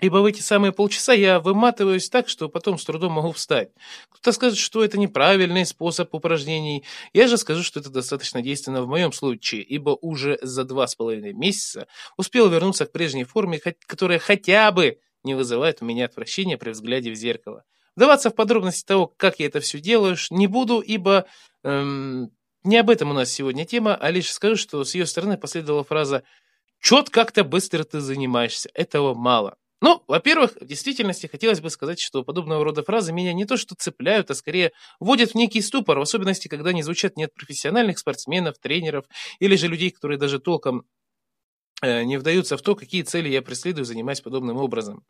Ибо в эти самые полчаса я выматываюсь так, что потом с трудом могу встать. Кто-то скажет, что это неправильный способ упражнений. Я же скажу, что это достаточно действенно в моем случае, ибо уже за два с половиной месяца успел вернуться к прежней форме, которая хотя бы не вызывает у меня отвращения при взгляде в зеркало. Вдаваться в подробности того, как я это все делаю, не буду, ибо эм, не об этом у нас сегодня тема, а лишь скажу, что с ее стороны последовала фраза «Чет как-то быстро ты занимаешься, этого мало». Ну, во-первых, в действительности хотелось бы сказать, что подобного рода фразы меня не то что цепляют, а скорее вводят в некий ступор, в особенности, когда они звучат не от профессиональных спортсменов, тренеров или же людей, которые даже толком не вдаются в то, какие цели я преследую, занимаясь подобным образом.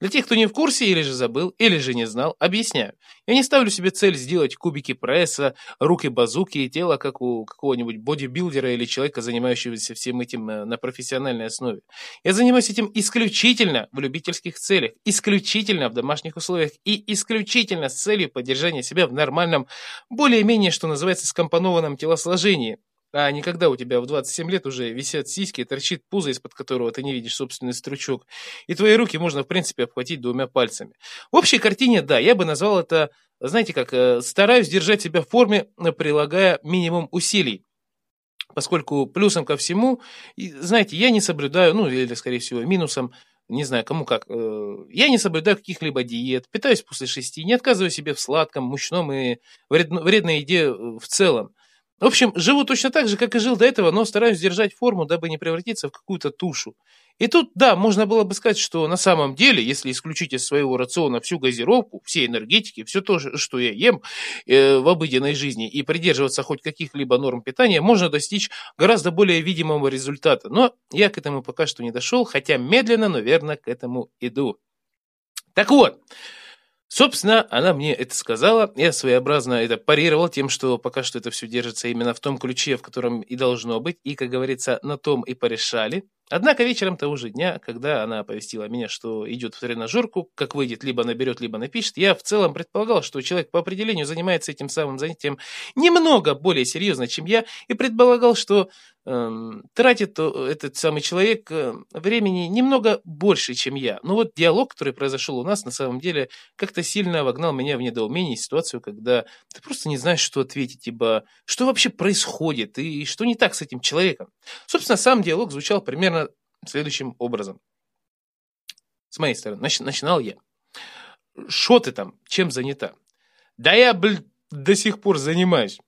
Для тех, кто не в курсе, или же забыл, или же не знал, объясняю. Я не ставлю себе цель сделать кубики пресса, руки базуки и тело, как у какого-нибудь бодибилдера или человека, занимающегося всем этим э, на профессиональной основе. Я занимаюсь этим исключительно в любительских целях, исключительно в домашних условиях и исключительно с целью поддержания себя в нормальном, более-менее, что называется, скомпонованном телосложении, а не когда у тебя в 27 лет уже висят сиськи, торчит пузо, из-под которого ты не видишь собственный стручок, и твои руки можно, в принципе, обхватить двумя пальцами. В общей картине, да, я бы назвал это, знаете как, э, стараюсь держать себя в форме, э, прилагая минимум усилий. Поскольку плюсом ко всему, знаете, я не соблюдаю, ну, или, скорее всего, минусом, не знаю, кому как. Э, я не соблюдаю каких-либо диет, питаюсь после шести, не отказываю себе в сладком, мучном и вредной еде в целом. В общем, живу точно так же, как и жил до этого, но стараюсь держать форму, дабы не превратиться в какую-то тушу. И тут, да, можно было бы сказать, что на самом деле, если исключить из своего рациона всю газировку, все энергетики, все то, что я ем э, в обыденной жизни, и придерживаться хоть каких-либо норм питания, можно достичь гораздо более видимого результата. Но я к этому пока что не дошел, хотя медленно, но верно к этому иду. Так вот, Собственно, она мне это сказала, я своеобразно это парировал тем, что пока что это все держится именно в том ключе, в котором и должно быть, и, как говорится, на том и порешали. Однако вечером того же дня, когда она оповестила меня, что идет в тренажерку, как выйдет, либо наберет, либо напишет, я в целом предполагал, что человек по определению занимается этим самым занятием немного более серьезно, чем я, и предполагал, что тратит этот самый человек э, времени немного больше, чем я. Но вот диалог, который произошел у нас, на самом деле как-то сильно вогнал меня в недоумение ситуацию, когда ты просто не знаешь, что ответить, ибо что вообще происходит и что не так с этим человеком. Собственно, сам диалог звучал примерно следующим образом. С моей стороны, нач, начинал я. Что ты там? Чем занята? Да я, блин, до сих пор занимаюсь.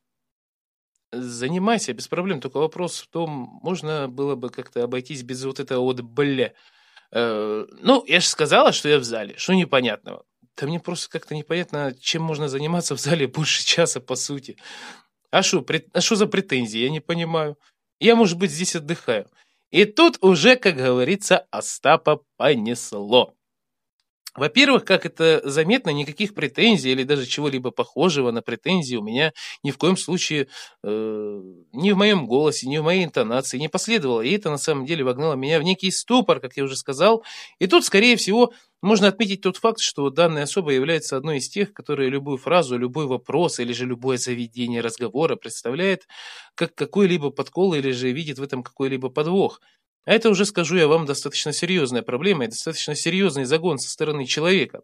Занимайся, без проблем. Только вопрос в том, можно было бы как-то обойтись без вот этого вот бля. Э, ну, я же сказала, что я в зале. Что непонятного? Да мне просто как-то непонятно, чем можно заниматься в зале больше часа, по сути. А что а шо за претензии? Я не понимаю. Я, может быть, здесь отдыхаю. И тут уже, как говорится, Остапа понесло. Во-первых, как это заметно, никаких претензий или даже чего-либо похожего на претензии у меня ни в коем случае э, ни в моем голосе, ни в моей интонации не последовало. И это на самом деле вогнало меня в некий ступор, как я уже сказал. И тут, скорее всего, можно отметить тот факт, что данная особа является одной из тех, которые любую фразу, любой вопрос или же любое заведение разговора представляет как какой-либо подкол или же видит в этом какой-либо подвох. А это уже, скажу я вам, достаточно серьезная проблема и достаточно серьезный загон со стороны человека.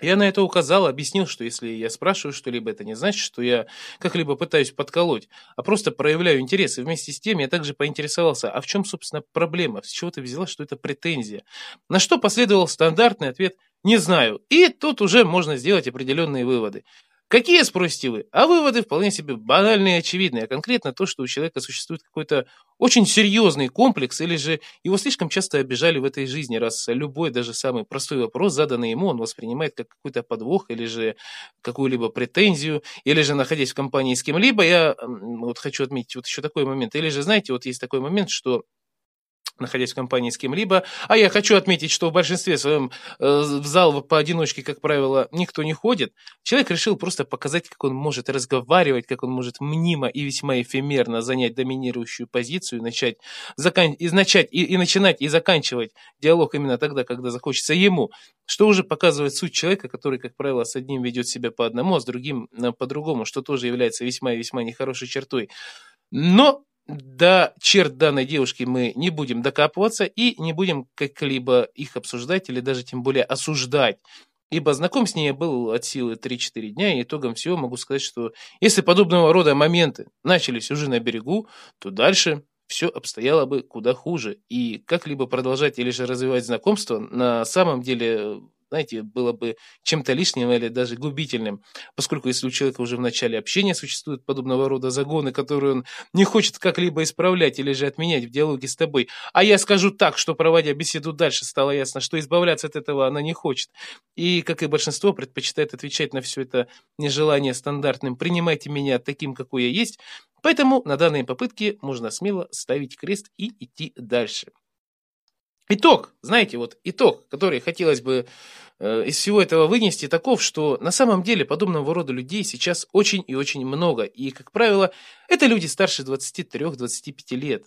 Я на это указал, объяснил, что если я спрашиваю что-либо, это не значит, что я как-либо пытаюсь подколоть, а просто проявляю интерес. И вместе с тем я также поинтересовался, а в чем, собственно, проблема? С чего ты взяла, что это претензия? На что последовал стандартный ответ «не знаю». И тут уже можно сделать определенные выводы. Какие, спросите вы? А выводы вполне себе банальные и очевидные, а конкретно то, что у человека существует какой-то очень серьезный комплекс, или же его слишком часто обижали в этой жизни, раз любой, даже самый простой вопрос, заданный ему, он воспринимает как какой-то подвох, или же какую-либо претензию, или же, находясь в компании с кем-либо, я вот хочу отметить вот еще такой момент, или же, знаете, вот есть такой момент, что находясь в компании с кем-либо. А я хочу отметить, что в большинстве своем э, в зал поодиночке, как правило, никто не ходит. Человек решил просто показать, как он может разговаривать, как он может мнимо и весьма эфемерно занять доминирующую позицию, начать, закан... и, начать и, и начинать и заканчивать диалог именно тогда, когда захочется ему, что уже показывает суть человека, который, как правило, с одним ведет себя по одному, а с другим э, по-другому, что тоже является весьма и весьма нехорошей чертой. Но до черт данной девушки мы не будем докапываться и не будем как-либо их обсуждать или даже тем более осуждать. Ибо знаком с ней я был от силы 3-4 дня, и итогом всего могу сказать, что если подобного рода моменты начались уже на берегу, то дальше все обстояло бы куда хуже. И как-либо продолжать или же развивать знакомство на самом деле знаете, было бы чем-то лишним или даже губительным, поскольку если у человека уже в начале общения существуют подобного рода загоны, которые он не хочет как-либо исправлять или же отменять в диалоге с тобой, а я скажу так, что проводя беседу дальше, стало ясно, что избавляться от этого она не хочет, и, как и большинство, предпочитает отвечать на все это нежелание стандартным «принимайте меня таким, какой я есть», поэтому на данной попытке можно смело ставить крест и идти дальше. Итог, знаете, вот итог, который хотелось бы э, из всего этого вынести, таков, что на самом деле подобного рода людей сейчас очень и очень много. И, как правило, это люди старше 23-25 лет,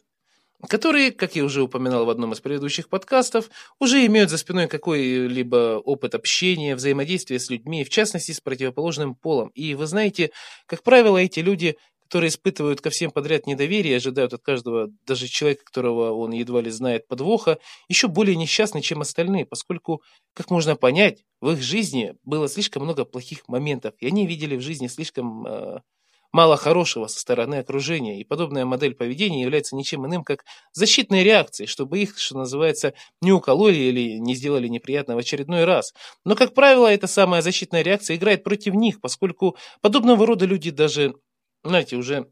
которые, как я уже упоминал в одном из предыдущих подкастов, уже имеют за спиной какой-либо опыт общения, взаимодействия с людьми, в частности, с противоположным полом. И вы знаете, как правило, эти люди которые испытывают ко всем подряд недоверие и ожидают от каждого, даже человека, которого он едва ли знает подвоха, еще более несчастны, чем остальные, поскольку, как можно понять, в их жизни было слишком много плохих моментов, и они видели в жизни слишком э, мало хорошего со стороны окружения, и подобная модель поведения является ничем иным, как защитной реакцией, чтобы их, что называется, не укололи или не сделали неприятно в очередной раз. Но, как правило, эта самая защитная реакция играет против них, поскольку подобного рода люди даже знаете, уже,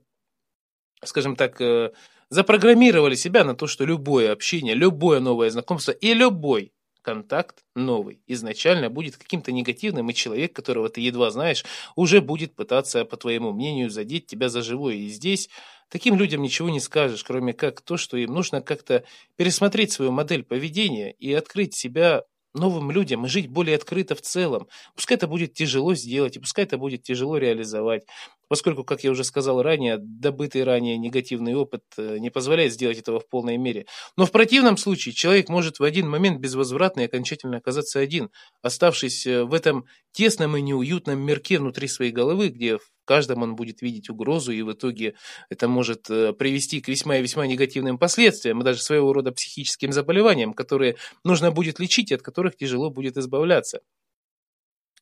скажем так, э, запрограммировали себя на то, что любое общение, любое новое знакомство и любой контакт новый изначально будет каким-то негативным, и человек, которого ты едва знаешь, уже будет пытаться, по твоему мнению, задеть тебя за живое. И здесь таким людям ничего не скажешь, кроме как то, что им нужно как-то пересмотреть свою модель поведения и открыть себя новым людям и жить более открыто в целом. Пускай это будет тяжело сделать, и пускай это будет тяжело реализовать, поскольку, как я уже сказал ранее, добытый ранее негативный опыт э, не позволяет сделать этого в полной мере. Но в противном случае человек может в один момент безвозвратно и окончательно оказаться один, оставшись э, в этом тесном и неуютном мирке внутри своей головы, где в каждом он будет видеть угрозу, и в итоге это может э, привести к весьма и весьма негативным последствиям, и даже своего рода психическим заболеваниям, которые нужно будет лечить и от которых тяжело будет избавляться.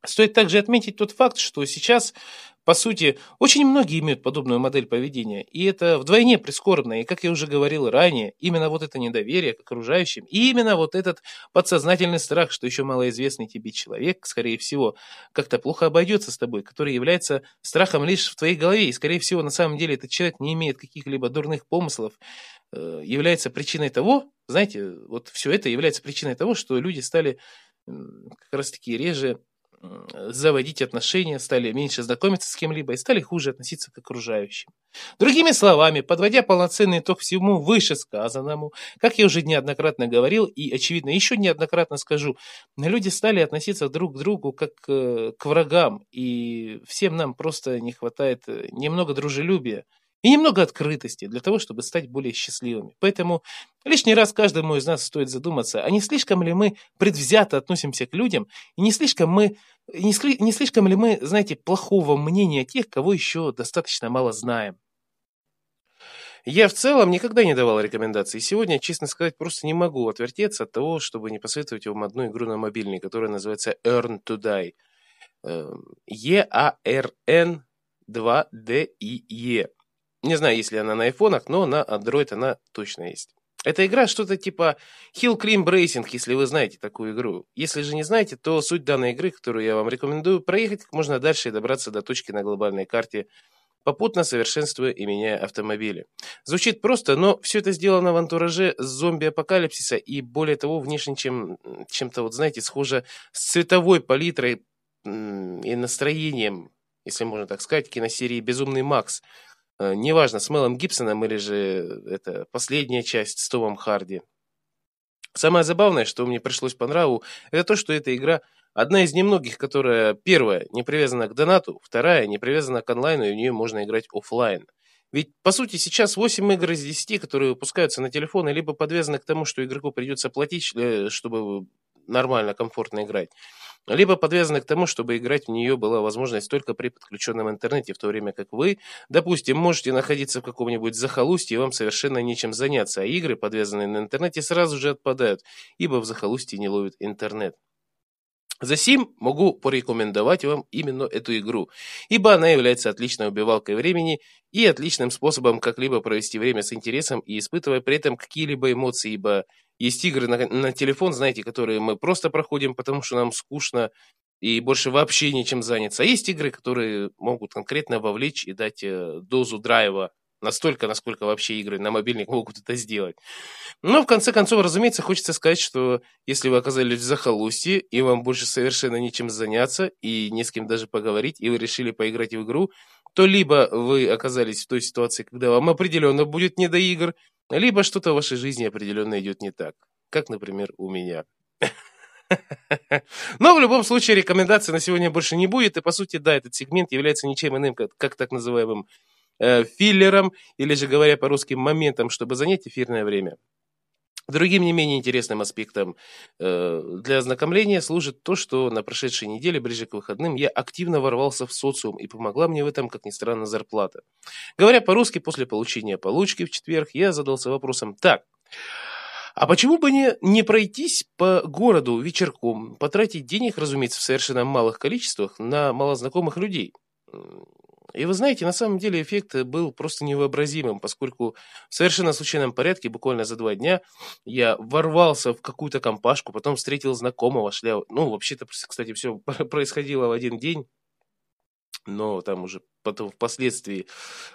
Стоит также отметить тот факт, что сейчас, по сути, очень многие имеют подобную модель поведения, и это вдвойне прискорбно, и, как я уже говорил ранее, именно вот это недоверие к окружающим, и именно вот этот подсознательный страх, что еще малоизвестный тебе человек, скорее всего, как-то плохо обойдется с тобой, который является страхом лишь в твоей голове, и, скорее всего, на самом деле этот человек не имеет каких-либо дурных помыслов, э, является причиной того, знаете, вот все это является причиной того, что люди стали как раз-таки реже заводить отношения, стали меньше знакомиться с кем-либо и стали хуже относиться к окружающим. Другими словами, подводя полноценный итог всему вышесказанному, как я уже неоднократно говорил и, очевидно, еще неоднократно скажу, люди стали относиться друг к другу как э, к врагам, и всем нам просто не хватает э, немного дружелюбия, и немного открытости для того, чтобы стать более счастливыми. Поэтому лишний раз каждому из нас стоит задуматься, а не слишком ли мы предвзято относимся к людям, и не слишком мы не, не слишком ли мы, знаете, плохого мнения тех, кого еще достаточно мало знаем. Я в целом никогда не давал рекомендаций. Сегодня, честно сказать, просто не могу отвертеться от того, чтобы не посоветовать вам одну игру на мобильный, которая называется Earn to Die – Э, E-A-R-N-2-D-I-E. Не знаю, есть ли она на айфонах, но на Android она точно есть. Эта игра что-то типа Hill Climb Racing, если вы знаете такую игру. Если же не знаете, то суть данной игры, которую я вам рекомендую, проехать как можно дальше и добраться до точки на глобальной карте, попутно совершенствуя и меняя автомобили. Звучит просто, но все это сделано в антураже зомби-апокалипсиса и более того, внешне чем, чем-то, вот знаете, схоже с цветовой палитрой и настроением, если можно так сказать, киносерии «Безумный Макс», неважно, с Мелом Гибсоном или же это последняя часть с Томом Харди. Самое забавное, что мне пришлось по нраву, это то, что эта игра одна из немногих, которая, первая, не привязана к донату, вторая, не привязана к онлайну, и в нее можно играть офлайн. Ведь, по сути, сейчас 8 игр из 10, которые выпускаются на телефоны, либо подвязаны к тому, что игроку придется платить, э, чтобы нормально, комфортно играть, либо подвязаны к тому, чтобы играть в нее была возможность только при подключенном интернете, в то время как вы, допустим, можете находиться в каком-нибудь захолустье, и вам совершенно нечем заняться, а игры, подвязанные на интернете, сразу же отпадают, ибо в захолустье не ловит интернет. За сим могу порекомендовать вам именно эту игру, ибо она является отличной убивалкой времени и отличным способом как-либо провести время с интересом и испытывая при этом какие-либо эмоции, ибо есть игры на, на телефон, знаете, которые мы просто проходим, потому что нам скучно и больше вообще нечем заняться. А есть игры, которые могут конкретно вовлечь и дать э, дозу драйва Настолько, насколько вообще игры на мобильник могут это сделать. Но, в конце концов, разумеется, хочется сказать, что если вы оказались в захолустье, и вам больше совершенно нечем заняться, и не с кем даже поговорить, и вы решили поиграть в игру, то либо вы оказались в той ситуации, когда вам определенно будет не до игр, либо что-то в вашей жизни определенно идет не так. Как, например, у меня. Но в любом случае рекомендаций на сегодня больше не будет, и по сути, да, этот сегмент является ничем иным, как, как так называемым э, филлером, или же говоря по-русски моментом, чтобы занять эфирное время. Другим не менее интересным аспектом э, для ознакомления служит то, что на прошедшей неделе, ближе к выходным, я активно ворвался в социум и помогла мне в этом, как ни странно, зарплата. Говоря по-русски, после получения получки в четверг, я задался вопросом «Так, а почему бы не, не пройтись по городу вечерком, потратить денег, разумеется, в совершенно малых количествах на малознакомых людей?» И вы знаете, на самом деле эффект был просто невообразимым, поскольку в совершенно случайном порядке, буквально за два дня, я ворвался в какую-то компашку, потом встретил знакомого, шля... Ну, вообще-то, кстати, все происходило в один день, но там уже потом впоследствии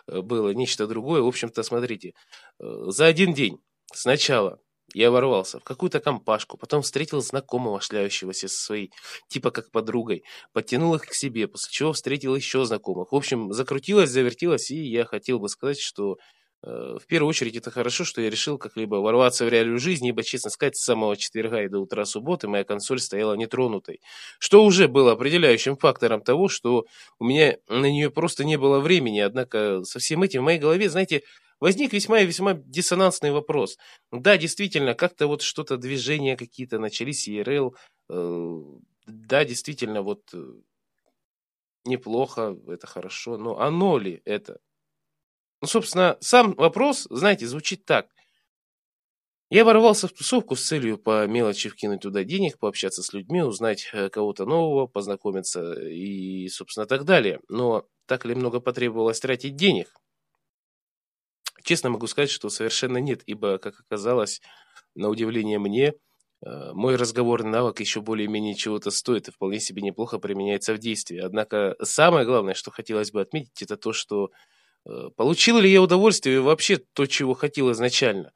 э, было нечто другое. В общем-то, смотрите, э, за один день сначала я ворвался в какую-то компашку, потом встретил знакомого, шляющегося со своей, типа как подругой, подтянул их к себе, после чего встретил еще знакомых. В общем, закрутилось, завертелось, и я хотел бы сказать, что э, в первую очередь это хорошо, что я решил как-либо ворваться в реальную жизнь, ибо, честно сказать, с самого четверга и до утра субботы моя консоль стояла нетронутой, что уже было определяющим фактором того, что у меня на нее просто не было времени, однако со всем этим в моей голове, знаете, возник весьма и весьма диссонансный вопрос. Да, действительно, как-то вот что-то, движения какие-то начались, ИРЛ, э, да, действительно, вот э, неплохо, это хорошо, но оно ли это? Ну, собственно, сам вопрос, знаете, звучит так. Я ворвался в тусовку с целью по мелочи вкинуть туда денег, пообщаться с людьми, узнать э, кого-то нового, познакомиться и, собственно, так далее. Но так ли много потребовалось тратить денег? Честно могу сказать, что совершенно нет, ибо, как оказалось, на удивление мне, э, мой разговорный навык еще более-менее чего-то стоит и вполне себе неплохо применяется в действии. Однако самое главное, что хотелось бы отметить, это то, что э, получил ли я удовольствие вообще то, чего хотел изначально.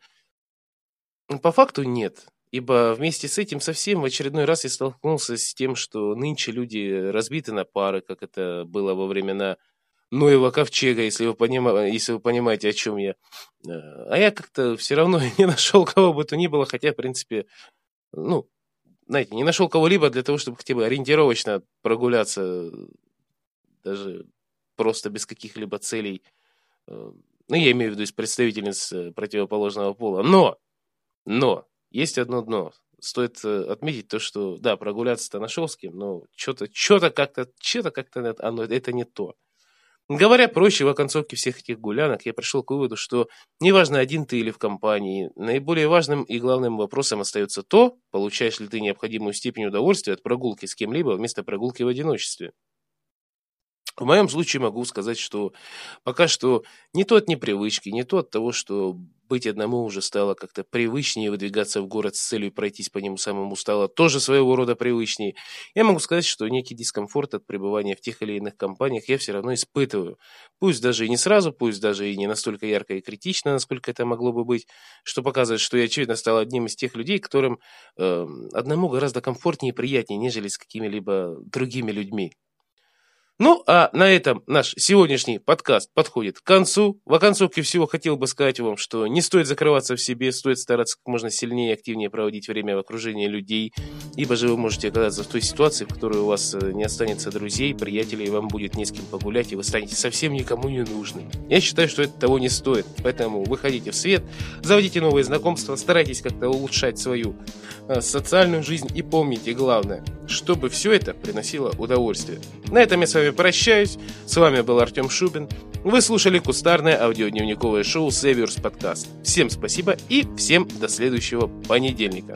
По факту нет, ибо вместе с этим совсем в очередной раз я столкнулся с тем, что нынче люди разбиты на пары, как это было во времена Ноева ковчега, если вы, понима... если вы понимаете, о чем я. Э, а я как-то все равно не нашел кого бы то ни было, хотя, в принципе, ну, знаете, не нашел кого-либо для того, чтобы хотя бы ориентировочно прогуляться, даже просто без каких-либо целей. Э, ну, я имею в виду из представительниц э, противоположного пола. Но, но, есть одно дно. Стоит отметить то, что, да, прогуляться-то нашел с кем, но что-то, что-то как-то, что-то как-то оно, это не то. Говоря проще, в оконцовке всех этих гулянок я пришел к выводу, что неважно, один ты или в компании, наиболее важным и главным вопросом остается то, получаешь ли ты необходимую степень удовольствия от прогулки с кем-либо вместо прогулки в одиночестве. В моем случае могу сказать, что пока что не то от непривычки, не то от того, что быть одному уже стало как-то привычнее, выдвигаться в город с целью пройтись по нему самому стало тоже своего рода привычнее. Я могу сказать, что некий дискомфорт от пребывания в тех или иных компаниях я все равно испытываю. Пусть даже и не сразу, пусть даже и не настолько ярко и критично, насколько это могло бы быть, что показывает, что я, очевидно, стал одним из тех людей, которым э, одному гораздо комфортнее и приятнее, нежели с какими-либо другими людьми. Ну, а на этом наш сегодняшний подкаст подходит к концу. В оконцовке всего хотел бы сказать вам, что не стоит закрываться в себе, стоит стараться как можно сильнее и активнее проводить время в окружении людей, ибо же вы можете оказаться в той ситуации, в которой у вас э, не останется друзей, приятелей, и вам будет не с кем погулять, и вы станете совсем никому не нужны. Я считаю, что это того не стоит, поэтому выходите в свет, заводите новые знакомства, старайтесь как-то улучшать свою э, социальную жизнь и помните главное, чтобы все это приносило удовольствие. На этом я с вами вами прощаюсь. С вами был Артем Шубин. Вы слушали кустарное аудиодневниковое шоу Северс Подкаст. Всем спасибо и всем до следующего понедельника.